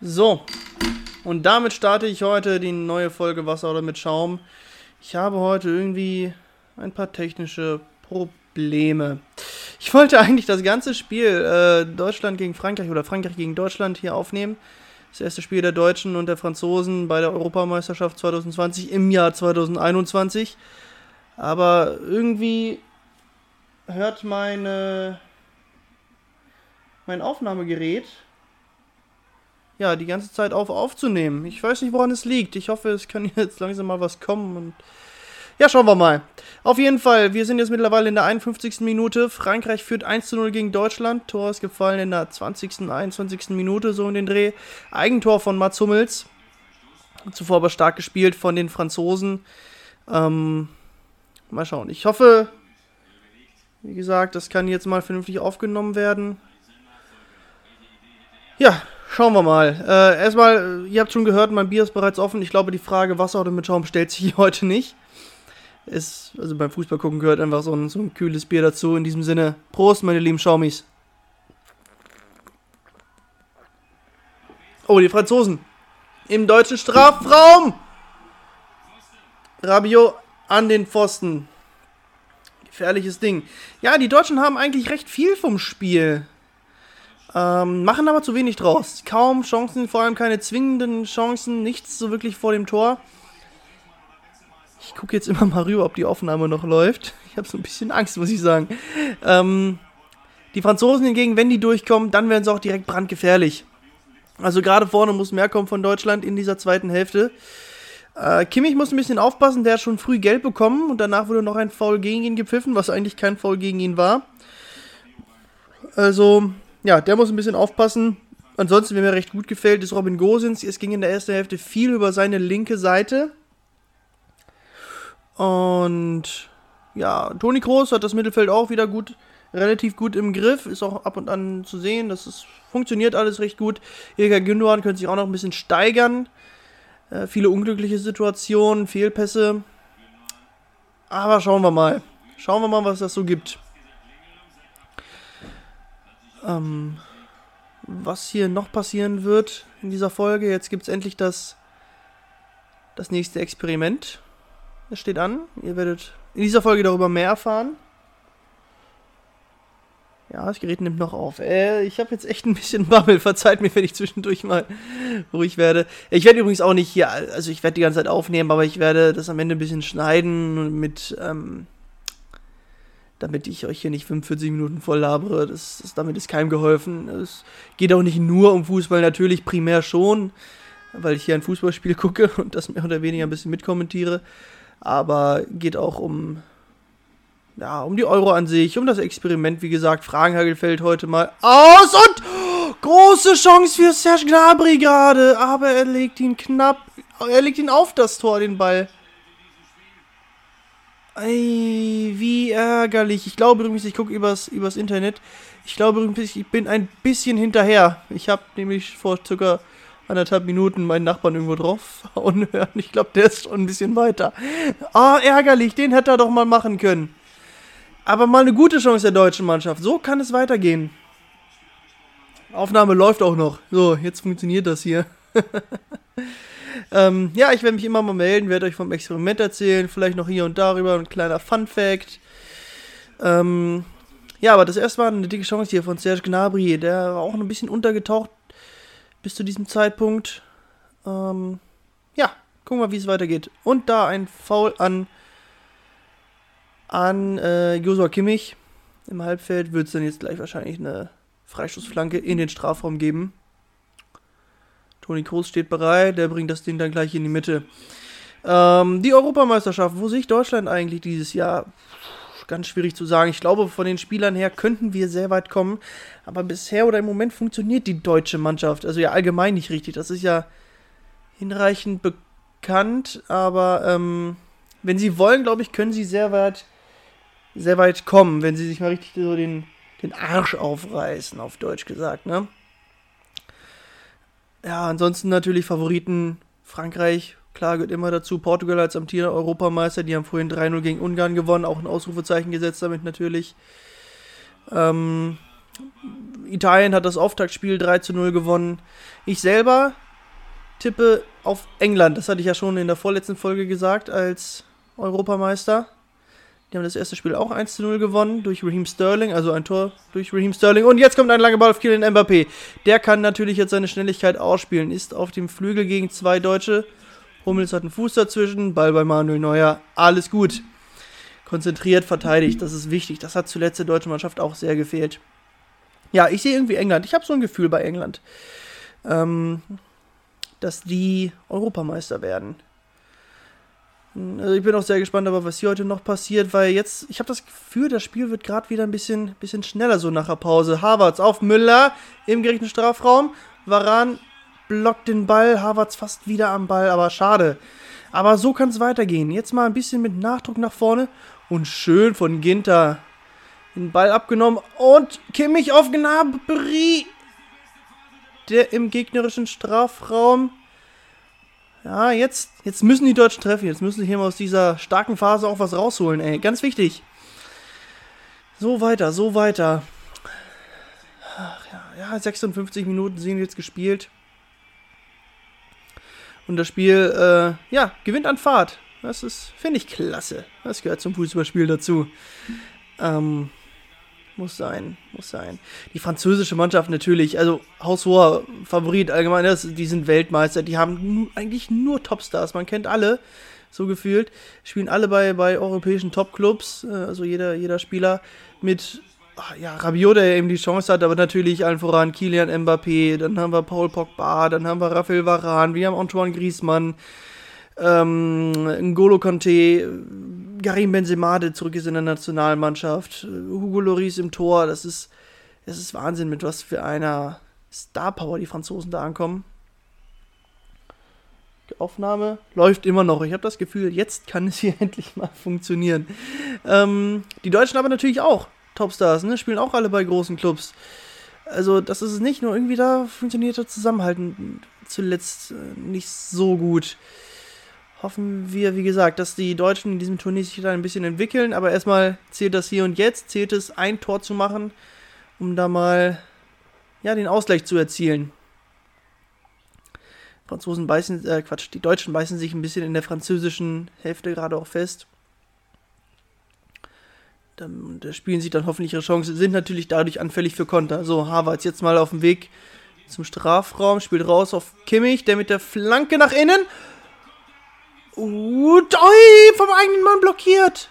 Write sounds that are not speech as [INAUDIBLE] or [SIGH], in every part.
So, und damit starte ich heute die neue Folge Wasser oder mit Schaum. Ich habe heute irgendwie ein paar technische Probleme. Ich wollte eigentlich das ganze Spiel äh, Deutschland gegen Frankreich oder Frankreich gegen Deutschland hier aufnehmen. Das erste Spiel der Deutschen und der Franzosen bei der Europameisterschaft 2020 im Jahr 2021. Aber irgendwie hört meine mein Aufnahmegerät ja, die ganze Zeit auf aufzunehmen. Ich weiß nicht, woran es liegt. Ich hoffe, es kann [LAUGHS] jetzt langsam mal was kommen und ja, schauen wir mal. Auf jeden Fall, wir sind jetzt mittlerweile in der 51. Minute. Frankreich führt 1 zu 0 gegen Deutschland. Tor ist gefallen in der 20., 21. Minute, so in den Dreh. Eigentor von Mats Hummels. Zuvor aber stark gespielt von den Franzosen. Ähm, mal schauen. Ich hoffe, wie gesagt, das kann jetzt mal vernünftig aufgenommen werden. Ja, Schauen wir mal. Äh, erstmal, ihr habt schon gehört, mein Bier ist bereits offen. Ich glaube, die Frage Wasser oder mit Schaum stellt sich [LAUGHS] heute nicht. Ist, also beim Fußball gucken gehört einfach so ein, so ein kühles Bier dazu. In diesem Sinne, Prost, meine lieben Schaumis. Oh, die Franzosen. Im deutschen Strafraum. Rabiot an den Pfosten. Gefährliches Ding. Ja, die Deutschen haben eigentlich recht viel vom Spiel. Ähm, machen aber zu wenig draus. Kaum Chancen, vor allem keine zwingenden Chancen, nichts so wirklich vor dem Tor. Ich gucke jetzt immer [LAUGHS] mal rüber, ob die Aufnahme noch läuft. Ich habe so ein bisschen Angst, muss ich sagen. Ähm, die Franzosen hingegen, wenn die durchkommen, dann werden sie auch direkt brandgefährlich. Also gerade vorne muss mehr kommen von Deutschland in dieser zweiten Hälfte. Äh, Kimmich muss ein bisschen aufpassen, der hat schon früh gelb bekommen und danach wurde noch ein Foul gegen ihn gepfiffen, was eigentlich kein Foul gegen ihn war. Also, ja, der muss ein bisschen aufpassen. Ansonsten, wer mir recht gut gefällt, ist Robin Gosens. Es ging in der ersten Hälfte viel über seine linke Seite. Und ja, Toni Kroos hat das Mittelfeld auch wieder gut, relativ gut im Griff. Ist auch ab und an zu sehen. Das ist, funktioniert alles recht gut. Ilka Gündogan könnte sich auch noch ein bisschen steigern. Äh, viele unglückliche Situationen, Fehlpässe. Aber schauen wir mal. Schauen wir mal, was das so gibt. Ähm, was hier noch passieren wird in dieser Folge. Jetzt gibt es endlich das, das nächste Experiment. Das steht an. Ihr werdet in dieser Folge darüber mehr erfahren. Ja, das Gerät nimmt noch auf. Äh, ich habe jetzt echt ein bisschen [LAUGHS] Bammel. Verzeiht mir, wenn ich zwischendurch mal [LAUGHS] ruhig werde. Ich werde übrigens auch nicht hier, also ich werde die ganze Zeit aufnehmen, aber ich werde das am Ende ein bisschen schneiden mit, ähm, damit ich euch hier nicht 45 Minuten voll labere. Das, das, damit ist keinem geholfen. Es geht auch nicht nur um Fußball, natürlich primär schon, weil ich hier ein Fußballspiel [LAUGHS] gucke und das mehr oder weniger ein bisschen mitkommentiere. Aber geht auch um, ja, um die Euro an sich, um das Experiment, wie gesagt. Fragenhagel fällt heute mal aus und große Chance für Serge Gnabry gerade, aber er legt ihn knapp, er legt ihn auf das Tor, den Ball. Ey, wie ärgerlich. Ich glaube übrigens, ich gucke übers, übers Internet. Ich glaube übrigens, ich bin ein bisschen hinterher. Ich habe nämlich vor circa anderthalb Minuten meinen Nachbarn irgendwo drauf und hören. Ich glaube, der ist schon ein bisschen weiter. Ah, oh, ärgerlich. Den hätte er doch mal machen können. Aber mal eine gute Chance der deutschen Mannschaft. So kann es weitergehen. Aufnahme läuft auch noch. So, jetzt funktioniert das hier. [LAUGHS] Ähm, ja, ich werde mich immer mal melden, werde euch vom Experiment erzählen, vielleicht noch hier und darüber ein kleiner Fun-Fact. Ähm, ja, aber das erste Mal eine dicke Chance hier von Serge Gnabry, der war auch ein bisschen untergetaucht bis zu diesem Zeitpunkt. Ähm, ja, gucken wir, wie es weitergeht. Und da ein Foul an, an äh, Joshua Kimmich im Halbfeld, wird es dann jetzt gleich wahrscheinlich eine Freistoßflanke in den Strafraum geben. Toni Kroos steht bereit, der bringt das Ding dann gleich in die Mitte. Ähm, die Europameisterschaft, wo sehe ich Deutschland eigentlich dieses Jahr? ganz schwierig zu sagen. Ich glaube, von den Spielern her könnten wir sehr weit kommen. Aber bisher oder im Moment funktioniert die deutsche Mannschaft. Also ja, allgemein nicht richtig. Das ist ja hinreichend bekannt. Aber ähm, wenn sie wollen, glaube ich, können sie sehr weit, sehr weit kommen, wenn sie sich mal richtig so den, den Arsch aufreißen, auf Deutsch gesagt, ne? Ja, ansonsten natürlich Favoriten Frankreich, klar, gehört immer dazu. Portugal als amtierender Europameister, die haben vorhin 3-0 gegen Ungarn gewonnen, auch ein Ausrufezeichen gesetzt damit natürlich. Ähm, Italien hat das Auftaktspiel 3 0 gewonnen. Ich selber tippe auf England, das hatte ich ja schon in der vorletzten Folge gesagt, als Europameister. Die haben das erste Spiel auch 1 0 gewonnen durch Raheem Sterling, also ein Tor durch Raheem Sterling. Und jetzt kommt ein langer Ball auf Kylian Mbappé. Der kann natürlich jetzt seine Schnelligkeit ausspielen, ist auf dem Flügel gegen zwei Deutsche. Hummels hat einen Fuß dazwischen, Ball bei Manuel Neuer, alles gut. Konzentriert verteidigt, das ist wichtig. Das hat zuletzt der deutschen Mannschaft auch sehr gefehlt. Ja, ich sehe irgendwie England. Ich habe so ein Gefühl bei England, ähm, dass die Europameister werden. Also ich bin auch sehr gespannt, aber was hier heute noch passiert, weil jetzt, ich habe das Gefühl, das Spiel wird gerade wieder ein bisschen, bisschen schneller so nach der Pause. Havertz auf Müller im gerechten Strafraum. Varan blockt den Ball, Havertz fast wieder am Ball, aber schade. Aber so kann es weitergehen. Jetzt mal ein bisschen mit Nachdruck nach vorne und schön von Ginter den Ball abgenommen und Kimmich auf Gnabry, der im gegnerischen Strafraum ja, jetzt, jetzt müssen die Deutschen treffen. Jetzt müssen sie hier mal aus dieser starken Phase auch was rausholen, ey. Ganz wichtig. So weiter, so weiter. Ach ja, ja 56 Minuten sind jetzt gespielt. Und das Spiel, äh, ja, gewinnt an Fahrt. Das ist, finde ich, klasse. Das gehört zum Fußballspiel dazu. Ähm, muss sein, muss sein. Die französische Mannschaft natürlich, also haushoher Favorit allgemein, das, die sind Weltmeister, die haben eigentlich nur Topstars, man kennt alle, so gefühlt. Spielen alle bei, bei europäischen Topclubs, äh, also jeder, jeder Spieler mit ah, ja, Rabiot, der eben die Chance hat, aber natürlich allen voran Kilian Mbappé, dann haben wir Paul Pogba, dann haben wir Raphael Varane, wir haben Antoine Griezmann, ähm, N'Golo Conte, Karim Benzema, der zurück ist in der Nationalmannschaft, Hugo Loris im Tor, das ist, das ist Wahnsinn, mit was für einer Star Power die Franzosen da ankommen. Die Aufnahme läuft immer noch. Ich habe das Gefühl, jetzt kann es hier [LAUGHS] endlich mal funktionieren. Ähm, die Deutschen aber natürlich auch Topstars, ne? spielen auch alle bei großen Clubs. Also, das ist es nicht, nur irgendwie da funktioniert das Zusammenhalten zuletzt äh, nicht so gut hoffen wir, wie gesagt, dass die Deutschen in diesem Turnier sich da ein bisschen entwickeln. Aber erstmal zählt das hier und jetzt, zählt es, ein Tor zu machen, um da mal ja, den Ausgleich zu erzielen. Franzosen beißen, äh, Quatsch, die Deutschen beißen sich ein bisschen in der französischen Hälfte gerade auch fest. Da, da spielen sie dann hoffentlich ihre Chancen, sind natürlich dadurch anfällig für Konter. So, Havertz jetzt mal auf dem Weg zum Strafraum, spielt raus auf Kimmich, der mit der Flanke nach innen. Und, oi, vom eigenen Mann blockiert.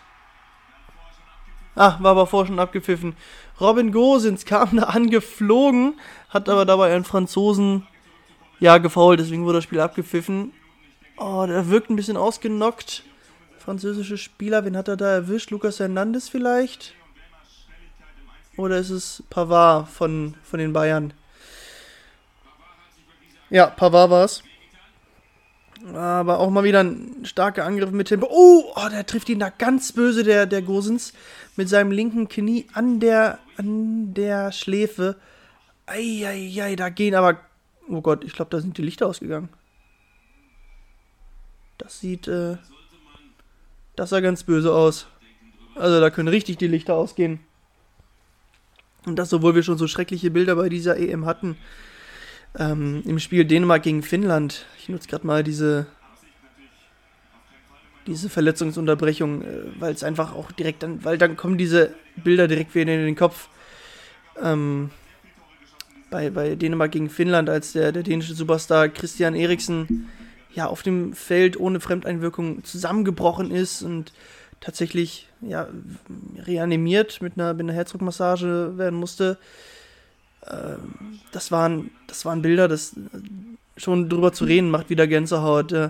Ah, war aber vorher schon abgepfiffen. Robin Gosens kam da [LAUGHS] angeflogen, hat aber dabei einen Franzosen, ja, gefault, deswegen wurde das Spiel abgepfiffen. Oh, der wirkt ein bisschen ausgenockt. Französische Spieler, wen hat er da erwischt? Lucas Hernandez vielleicht? Oder ist es Pavard von, von den Bayern? Ja, Pavard war es. Aber auch mal wieder ein starker Angriff mit Tempo. Oh, oh, der trifft ihn da ganz böse, der, der Gosens, mit seinem linken Knie an der, an der Schläfe. Eieiei, da gehen aber. Oh Gott, ich glaube, da sind die Lichter ausgegangen. Das sieht, äh, das sah ganz böse aus. Also da können richtig die Lichter ausgehen. Und das, obwohl wir schon so schreckliche Bilder bei dieser EM hatten ähm, im Spiel Dänemark gegen Finnland. Ich nutze gerade mal diese, diese Verletzungsunterbrechung, äh, weil es einfach auch direkt dann, weil dann kommen diese Bilder direkt wieder in den Kopf. Ähm, bei, bei Dänemark gegen Finnland, als der, der dänische Superstar Christian Eriksen ja auf dem Feld ohne Fremdeinwirkung zusammengebrochen ist und tatsächlich ja reanimiert mit einer, mit einer Herzdruckmassage werden musste. Ähm, das waren, das waren Bilder, das schon drüber zu reden macht wieder Gänsehaut. Äh,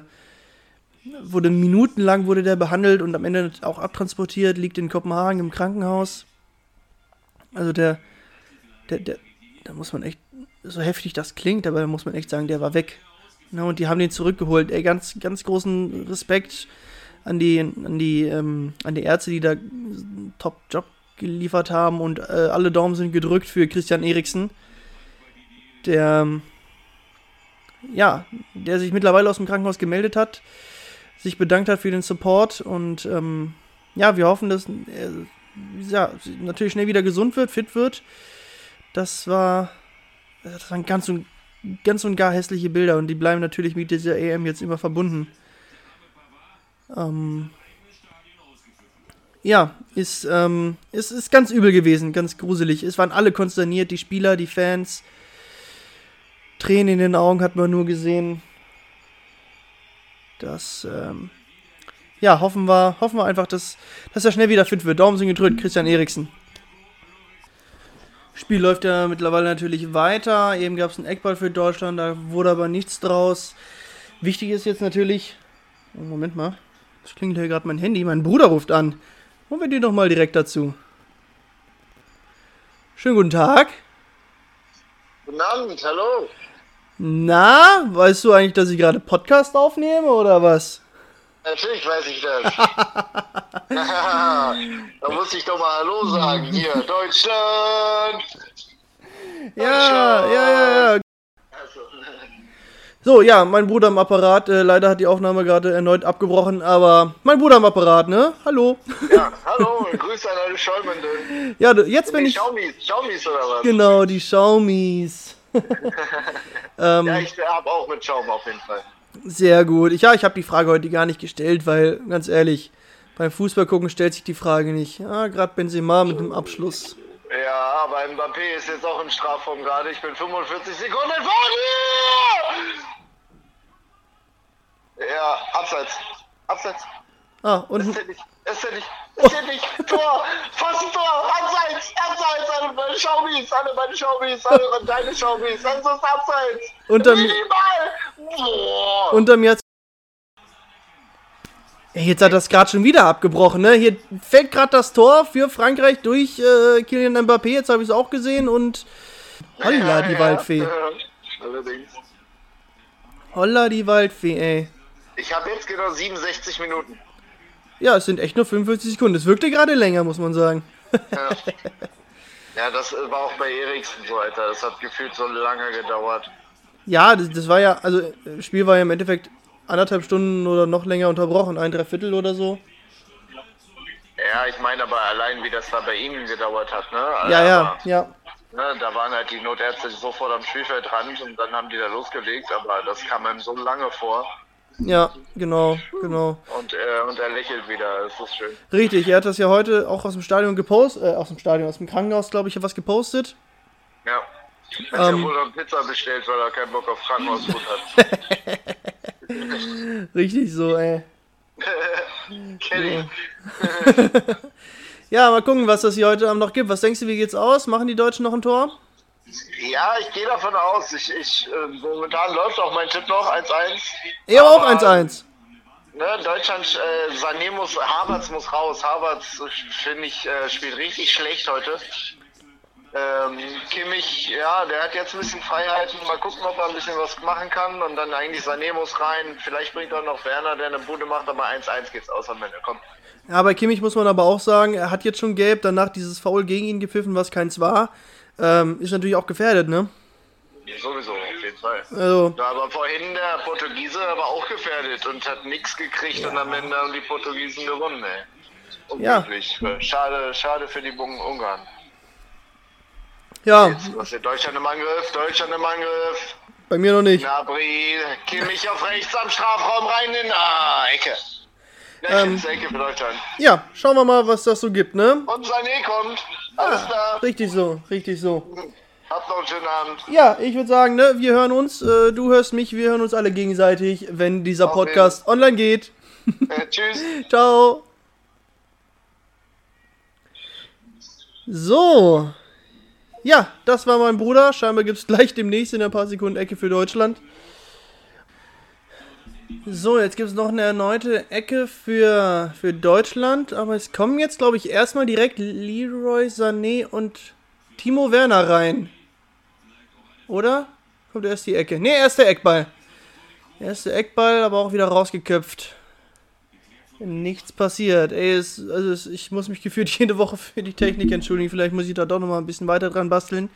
wurde minutenlang wurde der behandelt und am Ende auch abtransportiert, liegt in Kopenhagen im Krankenhaus. Also der, der, der, da muss man echt, so heftig das klingt, aber da muss man echt sagen, der war weg. Na, und die haben den zurückgeholt. Ey, ganz, ganz großen Respekt an die, an die, ähm, an die Ärzte, die da einen Top-Job geliefert haben und äh, alle Daumen sind gedrückt für Christian Eriksen, der, ja, der sich mittlerweile aus dem Krankenhaus gemeldet hat, sich bedankt hat für den Support und ähm, ja, wir hoffen, dass er ja, natürlich schnell wieder gesund wird, fit wird. Das war, das waren ganz und, ganz und gar hässliche Bilder und die bleiben natürlich mit dieser EM jetzt immer verbunden. Ähm, ja, ist, ähm, ist, ist ganz übel gewesen, ganz gruselig. Es waren alle konsterniert, die Spieler, die Fans. Tränen in den Augen hat man nur gesehen. Das, ähm, ja, hoffen wir, hoffen wir einfach, dass, dass er schnell wieder fit wird. Daumen sind gedrückt, Christian Eriksen. Spiel läuft ja mittlerweile natürlich weiter. Eben gab es einen Eckball für Deutschland, da wurde aber nichts draus. Wichtig ist jetzt natürlich. Oh, Moment mal. Das klingelt hier gerade mein Handy. Mein Bruder ruft an. Holen wir den doch mal direkt dazu. Schönen guten Tag. Guten Abend, hallo. Na, weißt du eigentlich, dass ich gerade Podcast aufnehme oder was? Natürlich weiß ich das. [LAUGHS] [LAUGHS] da muss ich doch mal Hallo sagen. Hier, [LAUGHS] Deutschland! Ja, ja, ja, ja. So, ja, mein Bruder am Apparat. Äh, leider hat die Aufnahme gerade erneut abgebrochen, aber mein Bruder am Apparat, ne? Hallo. Ja, hallo, Grüße an alle Schäumenden. Ja, jetzt bin Die ich. Xiaomis, Xiaomis oder was? Genau, die Xiaomis. [LAUGHS] ähm, Ja, ich habe auch mit Schaum auf jeden Fall. Sehr gut. Ich, ja, ich habe die Frage heute gar nicht gestellt, weil, ganz ehrlich, beim Fußball gucken stellt sich die Frage nicht. Ja, gerade Benzema mit dem Abschluss. Ja, aber Mbappé ist jetzt auch im Strafraum gerade. Ich bin 45 Sekunden vor dir! Ja, abseits. Abseits. Ah, und Es zählt nicht. Es zählt nicht. Es zählt nicht. Tor. Fast ein Tor. Abseits. Abseits. Alle meine Xiaomis. Alle meine Xiaomis. Alle deine Xiaomis. Das ist abseits. Unter mir- Minimal. Boah. unter mir hat's. Ey, jetzt hat das gerade schon wieder abgebrochen, ne? Hier fällt gerade das Tor für Frankreich durch äh, Kylian Mbappé. Jetzt habe ich es auch gesehen und. Holla, die Ja, Waldfee. ja. Allerdings. Holla, die Waldfee, ey. Ich habe jetzt genau 67 Minuten. Ja, es sind echt nur 45 Sekunden. Es wirkte gerade länger, muss man sagen. Ja. ja, das war auch bei Eriksen so, Alter. Das hat gefühlt so lange gedauert. Ja, das, das war ja, also, das Spiel war ja im Endeffekt anderthalb Stunden oder noch länger unterbrochen, ein Dreiviertel oder so. Ja, ich meine aber allein, wie das da bei ihm gedauert hat, ne? Ja, ja, Aber, ja. Ne, da waren halt die Notärzte sofort am Spielfeldrand und dann haben die da losgelegt, aber das kam ihm so lange vor. Ja, genau, genau. Und, äh, und er lächelt wieder, das ist schön. Richtig, er hat das ja heute auch aus dem Stadion gepostet, äh, aus dem Stadion, aus dem Krankenhaus, glaube ich, was gepostet. Ja. Hat Ähm. ja wohl noch Pizza bestellt, weil er keinen Bock auf Krankenhausfood hat. [LAUGHS] Richtig so, ey. [LAUGHS] Kenn ich. [LAUGHS] Ja, mal gucken, was das hier heute Abend noch gibt. Was denkst du, wie geht's aus? Machen die Deutschen noch ein Tor? Ja, ich gehe davon aus. Ich, ich, äh, momentan läuft auch mein Tipp noch 1-1. Ja, auch Aber, 1-1. Ne, Deutschland, äh, Sané muss, Havertz muss raus. Havertz, äh, finde ich, äh, spielt richtig schlecht heute. Ähm, Kimmich, ja, der hat jetzt ein bisschen Freiheiten. Mal gucken, ob er ein bisschen was machen kann. Und dann eigentlich Sané muss rein. Vielleicht bringt er noch Werner, der eine Bude macht, aber 1-1 geht's aus am Ende. Komm. Ja, bei Kimmich muss man aber auch sagen, er hat jetzt schon gelb, danach dieses Foul gegen ihn gepfiffen, was keins war. Ähm, ist natürlich auch gefährdet, ne? Sowieso, auf jeden Fall. Also, Ja, aber vorhin der Portugiese war auch gefährdet und hat nichts gekriegt und am Ende haben die Portugiesen gewonnen, ey. Unglücklich. Schade, schade für die Bungen Ungarn. ja, Jetzt, was ist Deutschland im Angriff? Deutschland im Angriff. bei mir noch nicht. Nabri, Kimmich auf rechts am Strafraum rein in ah, Ecke. [LAUGHS] Ähm. Nächste Ecke für Deutschland. Ja, schauen wir mal, was das so gibt, ne? Und Sané kommt. Alles klar. Richtig so, richtig so. Habt noch einen schönen Abend. Ja, ich würde sagen, ne, wir hören uns, äh, du hörst mich, wir hören uns alle gegenseitig, wenn dieser Auf. Podcast online geht. Äh, tschüss. [LAUGHS] Ciao. So. Ja, das war mein Bruder. Scheinbar gibt es gleich demnächst in ein paar Sekunden Ecke für Deutschland. So, jetzt gibt es noch eine erneute Ecke für, für Deutschland, aber es kommen jetzt, glaube ich, erstmal direkt Leroy Sané und Timo Werner rein. Oder? Kommt erst die Ecke. Ne, erst der Eckball. Erste Eckball, aber auch wieder rausgeköpft. Nichts passiert. Ey, es, also es, ich muss mich gefühlt [LAUGHS] jede Woche für die Technik entschuldigen. Vielleicht muss ich da doch nochmal ein bisschen weiter dran basteln.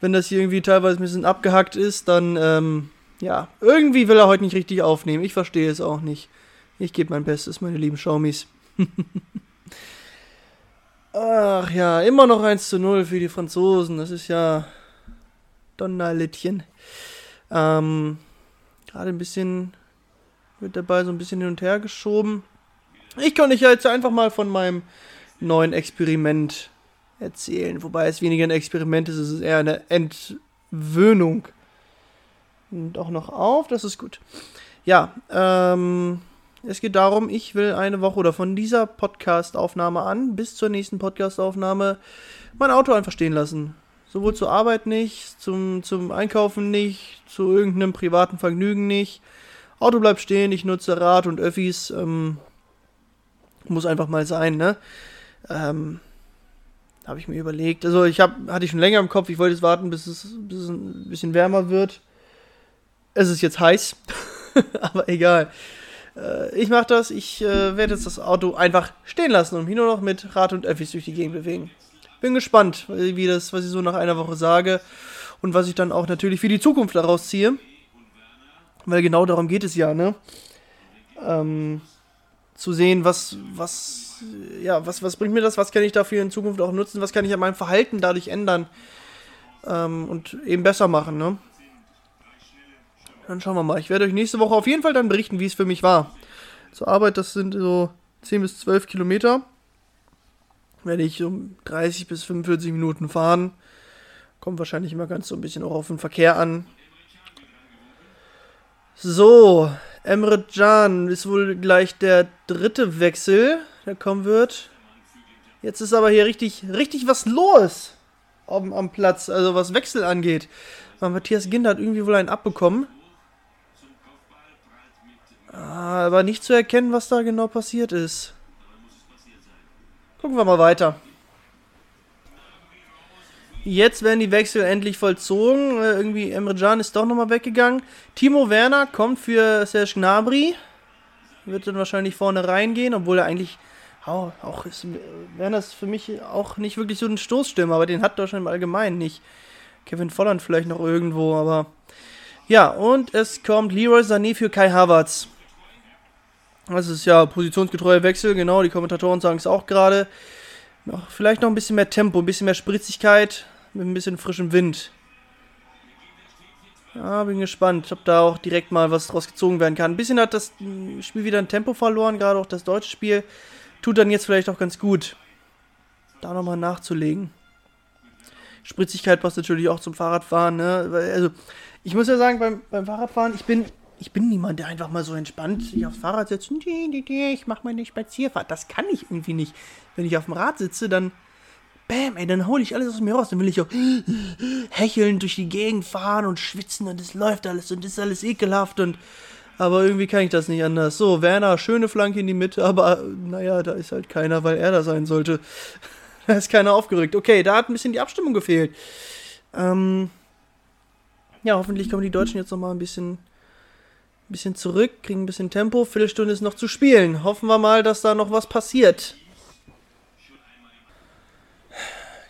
Wenn das hier irgendwie teilweise ein bisschen abgehackt ist, dann, ähm, ja, irgendwie will er heute nicht richtig aufnehmen. Ich verstehe es auch nicht. Ich gebe mein Bestes, meine lieben Schaumis. [LAUGHS] Ach ja, immer noch 1 zu 0 für die Franzosen. Das ist ja Donnerlittchen. Ähm, gerade ein bisschen wird Ball so ein bisschen hin und her geschoben. Ich kann euch jetzt einfach mal von meinem neuen Experiment erzählen. Wobei es weniger ein Experiment ist, es ist eher eine Entwöhnung. Auch noch auf, das ist gut. Ja, ähm, es geht darum, ich will eine Woche oder von dieser Podcast-Aufnahme an bis zur nächsten Podcast-Aufnahme mein Auto einfach stehen lassen. Sowohl zur Arbeit nicht, zum, zum Einkaufen nicht, zu irgendeinem privaten Vergnügen nicht. Auto bleibt stehen, ich nutze Rad und Öffis. Ähm, muss einfach mal sein, ne? Ähm, habe ich mir überlegt. Also ich habe, hatte ich schon länger im Kopf, ich wollte jetzt warten, bis es, bis es ein bisschen wärmer wird. Es ist jetzt heiß, [LAUGHS] aber egal. Äh, ich mache das, ich äh, werde jetzt das Auto einfach stehen lassen und mich nur noch mit Rad und Öffis durch die Gegend bewegen. Bin gespannt, wie das, was ich so nach einer Woche sage und was ich dann auch natürlich für die Zukunft daraus ziehe. Weil genau darum geht es ja, ne? Ähm, zu sehen, was, was, ja, was, was bringt mir das, was kann ich dafür in Zukunft auch nutzen, was kann ich an meinem Verhalten dadurch ändern ähm, und eben besser machen, ne? Dann schauen wir mal. Ich werde euch nächste Woche auf jeden Fall dann berichten, wie es für mich war. Zur Arbeit, das sind so 10 bis 12 Kilometer. Werde ich um 30 bis 45 Minuten fahren. Kommt wahrscheinlich immer ganz so ein bisschen auch auf den Verkehr an. So, Emre Can ist wohl gleich der dritte Wechsel, der kommen wird. Jetzt ist aber hier richtig, richtig was los am, am Platz, also was Wechsel angeht. Matthias Ginder hat irgendwie wohl einen abbekommen. Ah, aber nicht zu erkennen, was da genau passiert ist. Gucken wir mal weiter. Jetzt werden die Wechsel endlich vollzogen. Äh, irgendwie Emre Can ist doch nochmal weggegangen. Timo Werner kommt für Serge Gnabry. Wird dann wahrscheinlich vorne reingehen, obwohl er eigentlich auch, auch ist, Werner ist für mich auch nicht wirklich so ein Stoßstürmer, aber den hat Deutschland im Allgemeinen nicht. Kevin Volland vielleicht noch irgendwo, aber ja, und es kommt Leroy Sané für Kai Havertz. Das ist ja positionsgetreuer Wechsel, genau, die Kommentatoren sagen es auch gerade. Vielleicht noch ein bisschen mehr Tempo, ein bisschen mehr Spritzigkeit, mit ein bisschen frischem Wind. Ja, bin gespannt, ob da auch direkt mal was draus gezogen werden kann. Ein bisschen hat das Spiel wieder ein Tempo verloren, gerade auch das deutsche Spiel. Tut dann jetzt vielleicht auch ganz gut, da nochmal nachzulegen. Spritzigkeit passt natürlich auch zum Fahrradfahren. Ne? Also, ich muss ja sagen, beim, beim Fahrradfahren, ich bin, ich bin niemand, der einfach mal so entspannt sich aufs Fahrrad setzt. Ich mache meine Spazierfahrt. Das kann ich irgendwie nicht. Wenn ich auf dem Rad sitze, dann Bäm, ey, dann hole ich alles aus mir raus. Dann will ich auch [GASPS] hecheln durch die Gegend fahren und schwitzen und es läuft alles und ist alles ekelhaft und. Aber irgendwie kann ich das nicht anders. So, Werner, schöne Flanke in die Mitte, aber naja, da ist halt keiner, weil er da sein sollte. [LAUGHS] da ist keiner aufgerückt. Okay, da hat ein bisschen die Abstimmung gefehlt. Ähm, ja, hoffentlich kommen die Deutschen jetzt nochmal ein bisschen, ein bisschen zurück, kriegen ein bisschen Tempo. Viertelstunde ist noch zu spielen. Hoffen wir mal, dass da noch was passiert.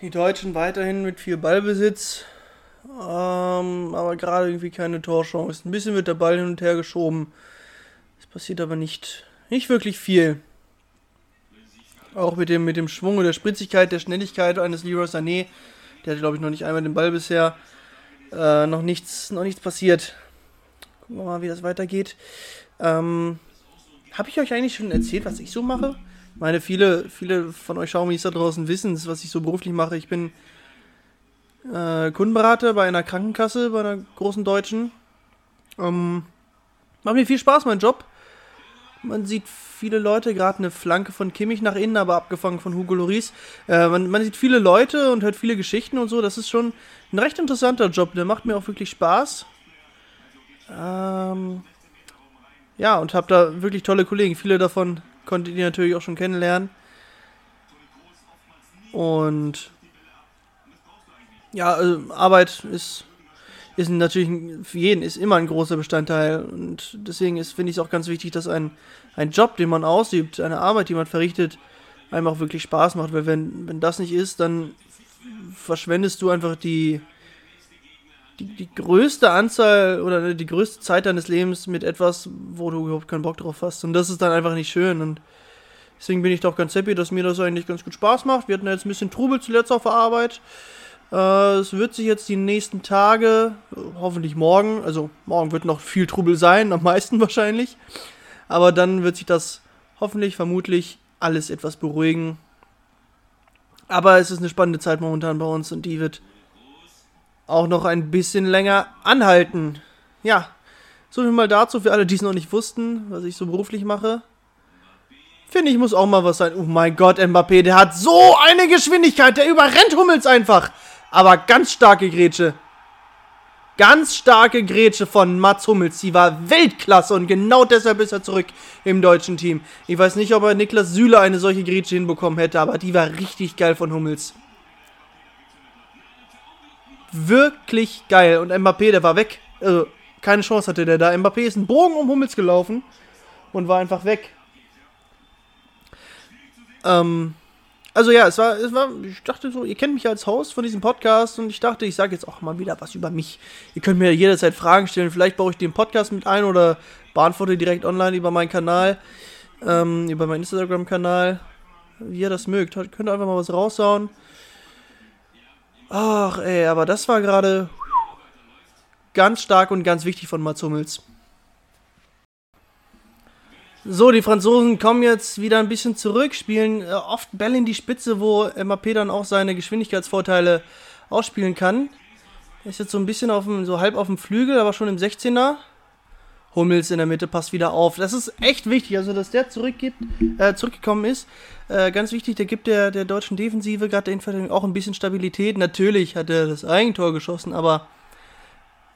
Die Deutschen weiterhin mit viel Ballbesitz, ähm, aber gerade irgendwie keine Torchance. Ein bisschen wird der Ball hin und her geschoben. Es passiert aber nicht, nicht wirklich viel. Auch mit dem, mit dem Schwung und der Spritzigkeit, der Schnelligkeit eines Leroy Sané, der hat, glaube ich, noch nicht einmal den Ball bisher, äh, noch, nichts, noch nichts passiert. Gucken wir mal, wie das weitergeht. Ähm, Habe ich euch eigentlich schon erzählt, was ich so mache? Ich meine, viele, viele von euch Xiaomis da draußen wissen, was ich so beruflich mache. Ich bin äh, Kundenberater bei einer Krankenkasse, bei einer großen deutschen. Ähm, macht mir viel Spaß, mein Job. Man sieht viele Leute, gerade eine Flanke von Kimmich nach innen, aber abgefangen von Hugo Loris. Äh, man, man, sieht viele Leute und hört viele Geschichten und so. Das ist schon ein recht interessanter Job. Der macht mir auch wirklich Spaß. Ähm, ja, und habe da wirklich tolle Kollegen. Viele davon konntet ihr natürlich auch schon kennenlernen. Und ja, also Arbeit ist, ist natürlich für jeden ist immer ein großer Bestandteil. Und deswegen finde ich es auch ganz wichtig, dass ein, ein Job, den man ausübt, eine Arbeit, die man verrichtet, einem auch wirklich Spaß macht. Weil wenn, wenn das nicht ist, dann verschwendest du einfach die, die, die größte Anzahl oder die größte Zeit deines Lebens mit etwas, wo du überhaupt keinen Bock drauf hast. Und das ist dann einfach nicht schön. Und deswegen bin ich doch ganz happy, dass mir das eigentlich ganz gut Spaß macht. Wir hatten jetzt ein bisschen Trubel zuletzt auf der Arbeit. Äh, es wird sich jetzt die nächsten Tage, hoffentlich morgen, also morgen wird noch viel Trubel sein, am meisten [LAUGHS] wahrscheinlich. Aber dann wird sich das hoffentlich, vermutlich alles etwas beruhigen. Aber es ist eine spannende Zeit momentan bei uns und die wird auch noch ein bisschen länger anhalten. Ja, so viel mal dazu für alle, die es noch nicht wussten, was ich so beruflich mache. Finde ich, muss auch mal was sein. Oh mein Gott, Mbappé, der hat so eine Geschwindigkeit, der überrennt Hummels einfach. Aber ganz starke Grätsche. Ganz starke Grätsche von Mats Hummels. Die war Weltklasse und genau deshalb ist er zurück im deutschen Team. Ich weiß nicht, ob er Niklas Süle eine solche Grätsche hinbekommen hätte, aber die war richtig geil von Hummels wirklich geil. Und Mbappé, der war weg. Also, keine Chance hatte der da. Mbappé ist einen Bogen um Hummels gelaufen und war einfach weg. Ähm, also ja, es war, es war, ich dachte so, ihr kennt mich als Host von diesem Podcast und ich dachte, ich sage jetzt auch mal wieder was über mich. Ihr könnt mir jederzeit Fragen stellen, vielleicht baue ich den Podcast mit ein oder beantworte direkt online über meinen Kanal, ähm, über meinen Instagram-Kanal, wie ihr das mögt. Könnt ihr einfach mal was raushauen. Ach, ey, aber das war gerade ganz stark und ganz wichtig von Mats Hummels. So, die Franzosen kommen jetzt wieder ein bisschen zurück, spielen äh, oft Bälle in die Spitze, wo MAP dann auch seine Geschwindigkeitsvorteile ausspielen kann. Ist jetzt so ein bisschen auf dem, so halb auf dem Flügel, aber schon im 16er. Hummels in der Mitte passt wieder auf. Das ist echt wichtig, also dass der zurückgibt, äh, zurückgekommen ist. Äh, ganz wichtig, der gibt der, der deutschen Defensive gerade der Innenverteidigung auch ein bisschen Stabilität. Natürlich hat er das Eigentor geschossen, aber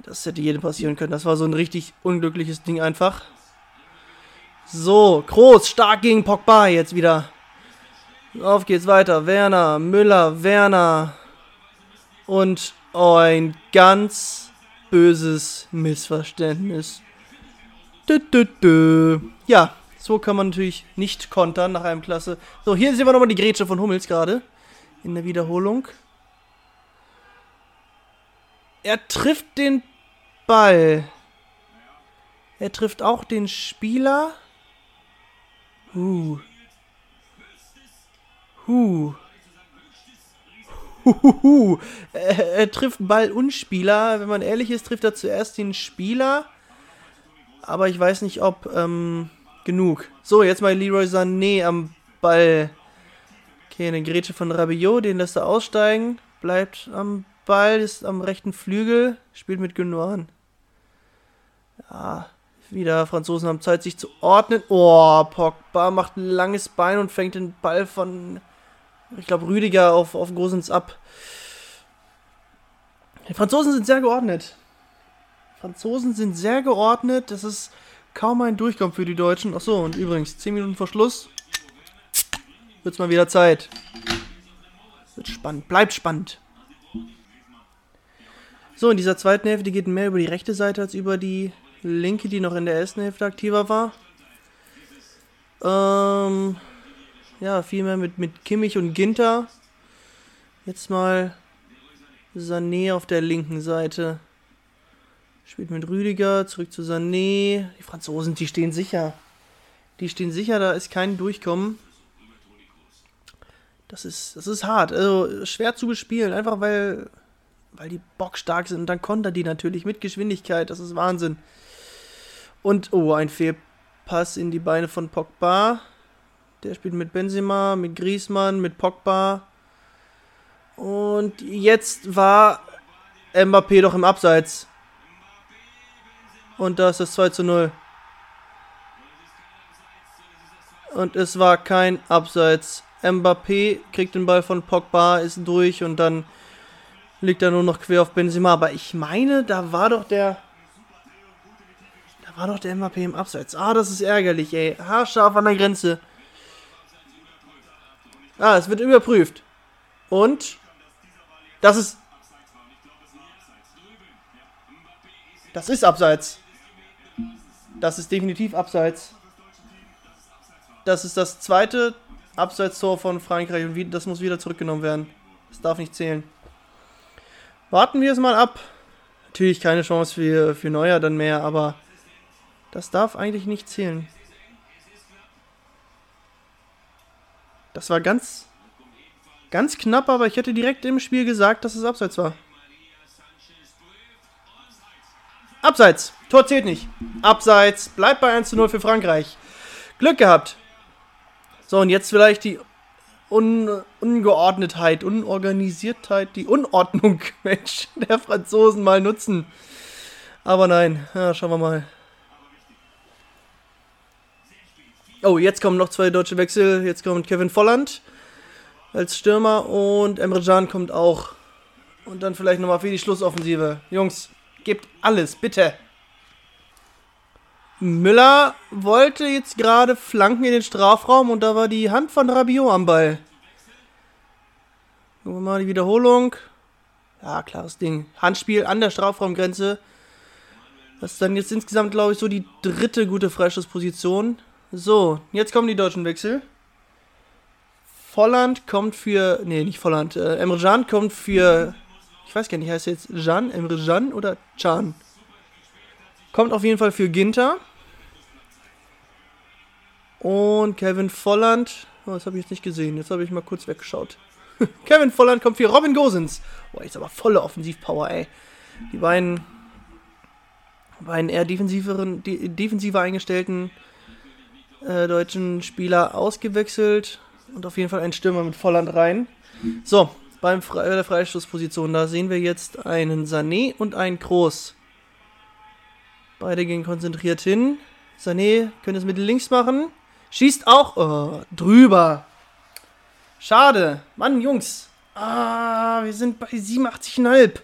das hätte jedem passieren können. Das war so ein richtig unglückliches Ding einfach. So, Groß, stark gegen Pogba jetzt wieder. Auf geht's weiter. Werner, Müller, Werner. Und ein ganz böses Missverständnis. Dö, dö, dö. Ja, so kann man natürlich nicht kontern nach einem Klasse. So, hier sehen wir nochmal die Grätsche von Hummels gerade. In der Wiederholung. Er trifft den Ball. Er trifft auch den Spieler. Huh. Huh. Huhuhu. Er, er trifft Ball und Spieler. Wenn man ehrlich ist, trifft er zuerst den Spieler aber ich weiß nicht, ob ähm, genug. So, jetzt mal Leroy Sané am Ball. Okay, eine Grätsche von Rabiot, den lässt er aussteigen. Bleibt am Ball, ist am rechten Flügel, spielt mit Gündogan. Ja, wieder Franzosen haben Zeit, sich zu ordnen. Oh, Pogba macht ein langes Bein und fängt den Ball von, ich glaube, Rüdiger auf, auf Gosens ab. Die Franzosen sind sehr geordnet. Franzosen sind sehr geordnet. Das ist kaum ein Durchkommen für die Deutschen. Achso, und übrigens, 10 Minuten vor Schluss wird es mal wieder Zeit. Wird spannend. Bleibt spannend. So, in dieser zweiten Hälfte geht mehr über die rechte Seite als über die linke, die noch in der ersten Hälfte aktiver war. Ähm, ja, viel mehr mit, mit Kimmich und Ginter. Jetzt mal Sané auf der linken Seite. Spielt mit Rüdiger, zurück zu Sané. Die Franzosen, die stehen sicher. Die stehen sicher, da ist kein Durchkommen. Das ist, das ist hart. Also schwer zu bespielen, einfach weil, weil die bockstark sind. Und dann kontert die natürlich mit Geschwindigkeit. Das ist Wahnsinn. Und, oh, ein Fehlpass in die Beine von Pogba. Der spielt mit Benzema, mit Griezmann, mit Pogba. Und jetzt war Mbappé doch im Abseits. Und da ist es 2 zu 0. Und es war kein Abseits. Mbappé kriegt den Ball von Pogba, ist durch und dann liegt er nur noch quer auf Benzema. Aber ich meine, da war doch der. Da war doch der MAP im Abseits. Ah, das ist ärgerlich, ey. Haarscharf an der Grenze. Ah, es wird überprüft. Und das ist. Das ist Abseits. Das ist definitiv Abseits. Das ist das zweite Abseitstor von Frankreich und das muss wieder zurückgenommen werden. Das darf nicht zählen. Warten wir es mal ab. Natürlich keine Chance für, für Neuer dann mehr, aber das darf eigentlich nicht zählen. Das war ganz, ganz knapp, aber ich hätte direkt im Spiel gesagt, dass es Abseits war. Abseits. Tor zählt nicht. Abseits. Bleibt bei 1 zu 0 für Frankreich. Glück gehabt. So, und jetzt vielleicht die Un Ungeordnetheit, Unorganisiertheit, die Unordnung, [LAUGHS] Mensch, der Franzosen mal nutzen. Aber nein, ja, schauen wir mal. Oh, jetzt kommen noch zwei deutsche Wechsel. Jetzt kommt Kevin Volland als Stürmer und Emre Can kommt auch. Und dann vielleicht nochmal für die Schlussoffensive. Jungs, gebt alles, bitte. Müller wollte jetzt gerade flanken in den Strafraum und da war die Hand von Rabiot am Ball. Gucken wir mal die Wiederholung. Ja, klares Ding. Handspiel an der Strafraumgrenze. Das ist dann jetzt insgesamt, glaube ich, so die dritte gute Freischussposition. So, jetzt kommen die deutschen Wechsel. Volland kommt für. Nee, nicht Volland. Äh, Emre Can kommt für. Ich weiß gar nicht, heißt jetzt Jean? Emre Can oder Can? Kommt auf jeden Fall für Ginter. Und Kevin Volland. Oh, das habe ich jetzt nicht gesehen. Jetzt habe ich mal kurz weggeschaut. [LAUGHS] Kevin Volland kommt für Robin Gosens. Boah, ist aber volle Offensivpower, ey. Die beiden, beiden eher defensiveren, de defensiver eingestellten äh, deutschen Spieler ausgewechselt. Und auf jeden Fall ein Stürmer mit Volland rein. So, beim Fre der Freistoßposition, da sehen wir jetzt einen Sané und einen Kroos. Beide gehen konzentriert hin. Sané könnte es mit links machen. Schießt auch oh, drüber. Schade. Mann, Jungs. Ah, wir sind bei 87,5.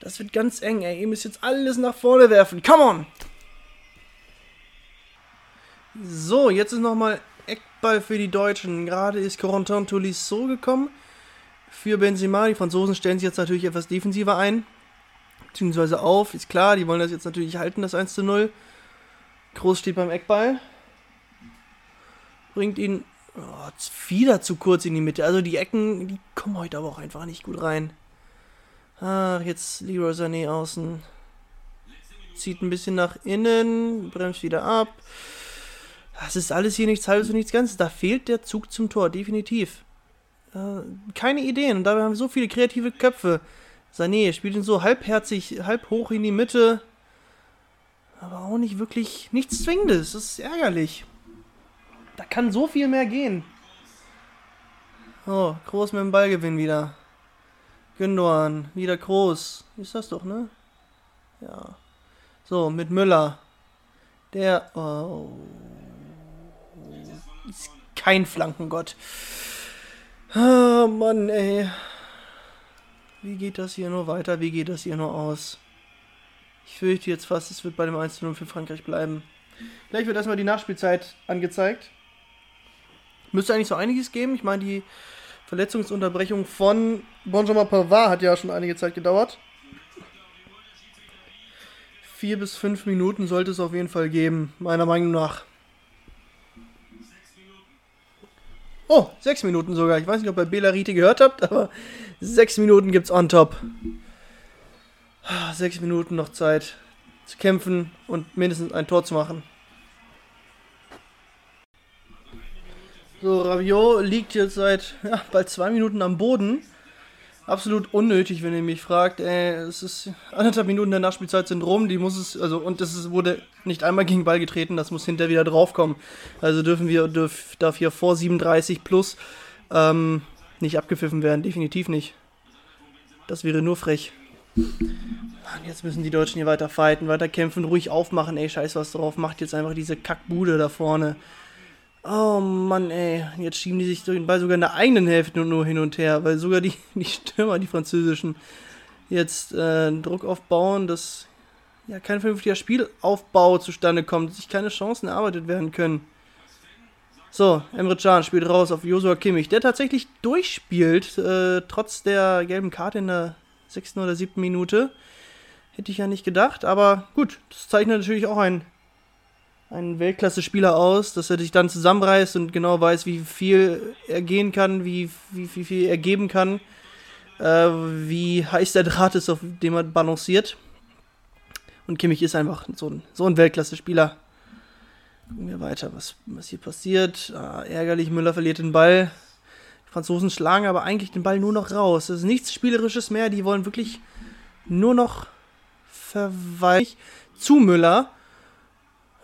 Das wird ganz eng, ey. Ihr müsst jetzt alles nach vorne werfen. Come on. So, jetzt ist nochmal Eckball für die Deutschen. Gerade ist Corentin Tolisso gekommen. Für Benzema. Die Franzosen stellen sich jetzt natürlich etwas defensiver ein. Beziehungsweise auf. Ist klar, die wollen das jetzt natürlich halten, das 1 zu 0. Groß steht beim Eckball bringt ihn oh, wieder zu kurz in die Mitte. Also die Ecken, die kommen heute aber auch einfach nicht gut rein. Ach, jetzt Leroy Sané außen. Zieht ein bisschen nach innen, bremst wieder ab. Das ist alles hier nichts halbes und nichts Ganzes. Da fehlt der Zug zum Tor, definitiv. Äh, keine Ideen. Und dabei haben wir so viele kreative Köpfe. Sané spielt ihn so halbherzig, halb hoch in die Mitte. Aber auch nicht wirklich nichts Zwingendes. Das ist ärgerlich. Da kann so viel mehr gehen. Oh, Groß mit dem Ballgewinn wieder. Gündogan, wieder Groß. Ist das doch, ne? Ja. So, mit Müller. Der. Oh. Ist kein Flankengott. Oh Mann, ey. Wie geht das hier nur weiter? Wie geht das hier nur aus? Ich fürchte jetzt fast, es wird bei dem 1-0 für Frankreich bleiben. Gleich wird erstmal die Nachspielzeit angezeigt. Müsste eigentlich so einiges geben. Ich meine, die Verletzungsunterbrechung von Benjamin Pavard hat ja schon einige Zeit gedauert. Vier bis fünf Minuten sollte es auf jeden Fall geben, meiner Meinung nach. Oh, sechs Minuten sogar. Ich weiß nicht, ob ihr Belarite gehört habt, aber sechs Minuten gibt's on top. Sechs Minuten noch Zeit zu kämpfen und mindestens ein Tor zu machen. So, Rabiot liegt jetzt seit ja, bald zwei Minuten am Boden. Absolut unnötig, wenn ihr mich fragt. Ey, es ist anderthalb Minuten der Nachspielzeit sind rum. Die muss es, also, und ist, wurde nicht einmal gegen Ball getreten, das muss hinterher wieder draufkommen. Also dürfen wir, dürf, darf hier vor 37 plus ähm, nicht abgepfiffen werden. Definitiv nicht. Das wäre nur frech. Und jetzt müssen die Deutschen hier weiter fighten, weiter kämpfen, ruhig aufmachen. Ey, scheiß was drauf. Macht jetzt einfach diese Kackbude da vorne. Oh Mann, ey. Jetzt schieben die sich Ball sogar in der eigenen Hälfte nur, hin und her, weil sogar die, [LAUGHS] die Stürmer, die französischen, jetzt äh, Druck aufbauen. Das ja, kein vernünftiger Spielaufbau zustande kommt, sich keine Chancen erarbeitet werden können. So, Emre Can spielt raus auf Josua Kimmich, der tatsächlich durchspielt, äh, trotz der gelben Karte in der sechsten oder siebten Minute. Hätte ich ja nicht gedacht, aber gut, das zeichnet natürlich auch einen, einen Weltklasse-Spieler aus, dass er sich dann zusammenreißt und genau weiß, wie viel er gehen kann, wie, wie, wie viel er geben kann, äh, wie heiß der Draht ist, auf dem er balanciert. Und Kimmich ist einfach so ein, so ein Weltklasse-Spieler. Gucken wir weiter, was, was hier passiert. Ah, ärgerlich, Müller verliert den Ball. Die Franzosen schlagen aber eigentlich den Ball nur noch raus. Das ist nichts Spielerisches mehr. Die wollen wirklich nur noch verweichen. Zu Müller.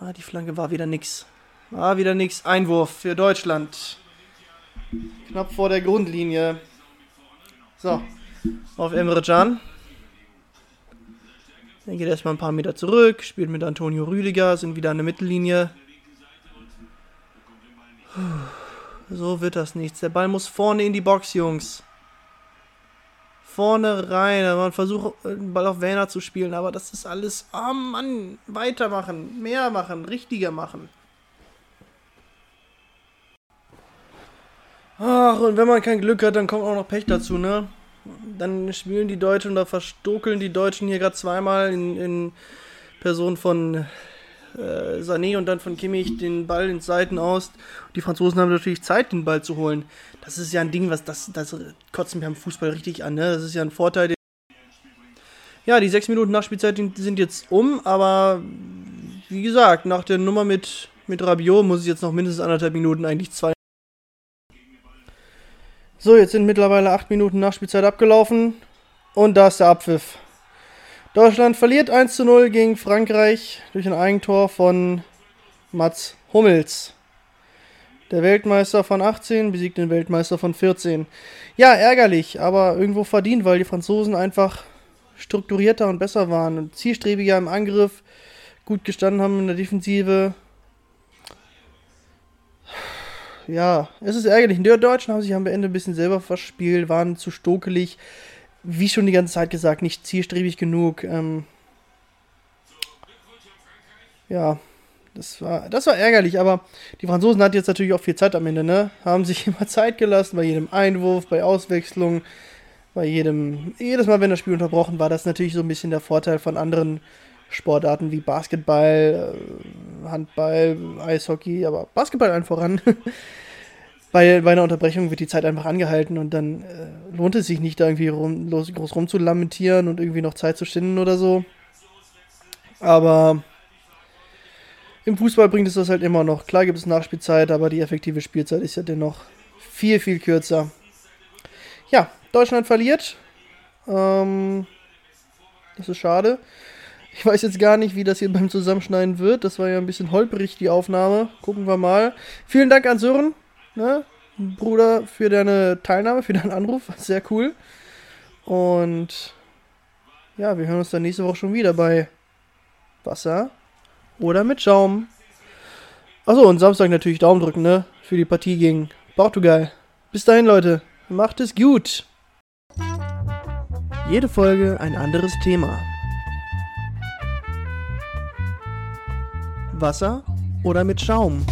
Ah, die Flanke war wieder nix. War wieder nix. Einwurf für Deutschland. Knapp vor der Grundlinie. So. Auf Emre Can. Dann geht er erstmal ein paar Meter zurück, spielt mit Antonio Rüdiger, sind wieder an der Mittellinie. So wird das nichts. Der Ball muss vorne in die Box, Jungs. Vorne rein. Man versucht, den Ball auf Werner zu spielen, aber das ist alles. Oh Mann, weitermachen, mehr machen, richtiger machen. Ach, und wenn man kein Glück hat, dann kommt auch noch Pech dazu, ne? dann spielen die Deutschen oder verstokeln die Deutschen hier gerade zweimal in, in Person von äh, Sané und dann von Kimmich den Ball ins Seiten aus. Die Franzosen haben natürlich Zeit, den Ball zu holen. Das ist ja ein Ding, was das, das kotzt mich am Fußball richtig an. Ne? Das ist ja ein Vorteil. Ja, die sechs Minuten Nachspielzeit sind jetzt um, aber wie gesagt, nach der Nummer mit, mit Rabiot muss es jetzt noch mindestens anderthalb Minuten, eigentlich zwei so, jetzt sind mittlerweile 8 Minuten Nachspielzeit abgelaufen. Und da ist der Abpfiff. Deutschland verliert 1 zu 0 gegen Frankreich durch ein Eigentor von Mats Hummels. Der Weltmeister von 18 besiegt den Weltmeister von 14. Ja, ärgerlich, aber irgendwo verdient, weil die Franzosen einfach strukturierter und besser waren und zielstrebiger im Angriff, gut gestanden haben in der Defensive, ja, es ist ärgerlich. Die Deutschen haben sich am Ende ein bisschen selber verspielt, waren zu stokelig. Wie schon die ganze Zeit gesagt, nicht zielstrebig genug. Ähm ja, das war, das war ärgerlich, aber die Franzosen hatten jetzt natürlich auch viel Zeit am Ende, ne? Haben sich [LAUGHS] immer Zeit gelassen bei jedem Einwurf, bei Auswechslung, bei jedem, jedes Mal, wenn das Spiel unterbrochen war, das natürlich so ein bisschen der Vorteil von anderen Sportarten wie Basketball, äh, Handball, Eishockey, aber Basketball allen voran. [LAUGHS] bei, bei einer Unterbrechung wird die Zeit einfach angehalten und dann äh, lohnt es sich nicht, da irgendwie rum, los, groß rumzulamentieren und irgendwie noch Zeit zu schinden oder so. Aber im Fußball bringt es das halt immer noch. Klar gibt es Nachspielzeit, aber die effektive Spielzeit ist ja dennoch viel, viel kürzer. Ja, Deutschland verliert. Ähm, das ist schade. Ich weiß jetzt gar nicht, wie das hier beim Zusammenschneiden wird. Das war ja ein bisschen holprig, die Aufnahme. Gucken wir mal. Vielen Dank an Sören, ne? Bruder, für deine Teilnahme, für deinen Anruf. [LAUGHS] Sehr cool. Und ja, wir hören uns dann nächste Woche schon wieder bei Wasser oder mit Schaum. Achso, und Samstag natürlich Daumen drücken, ne? Für die Partie gegen Portugal. Bis dahin, Leute. Macht es gut. Jede Folge ein anderes Thema. Wasser oder mit Schaum?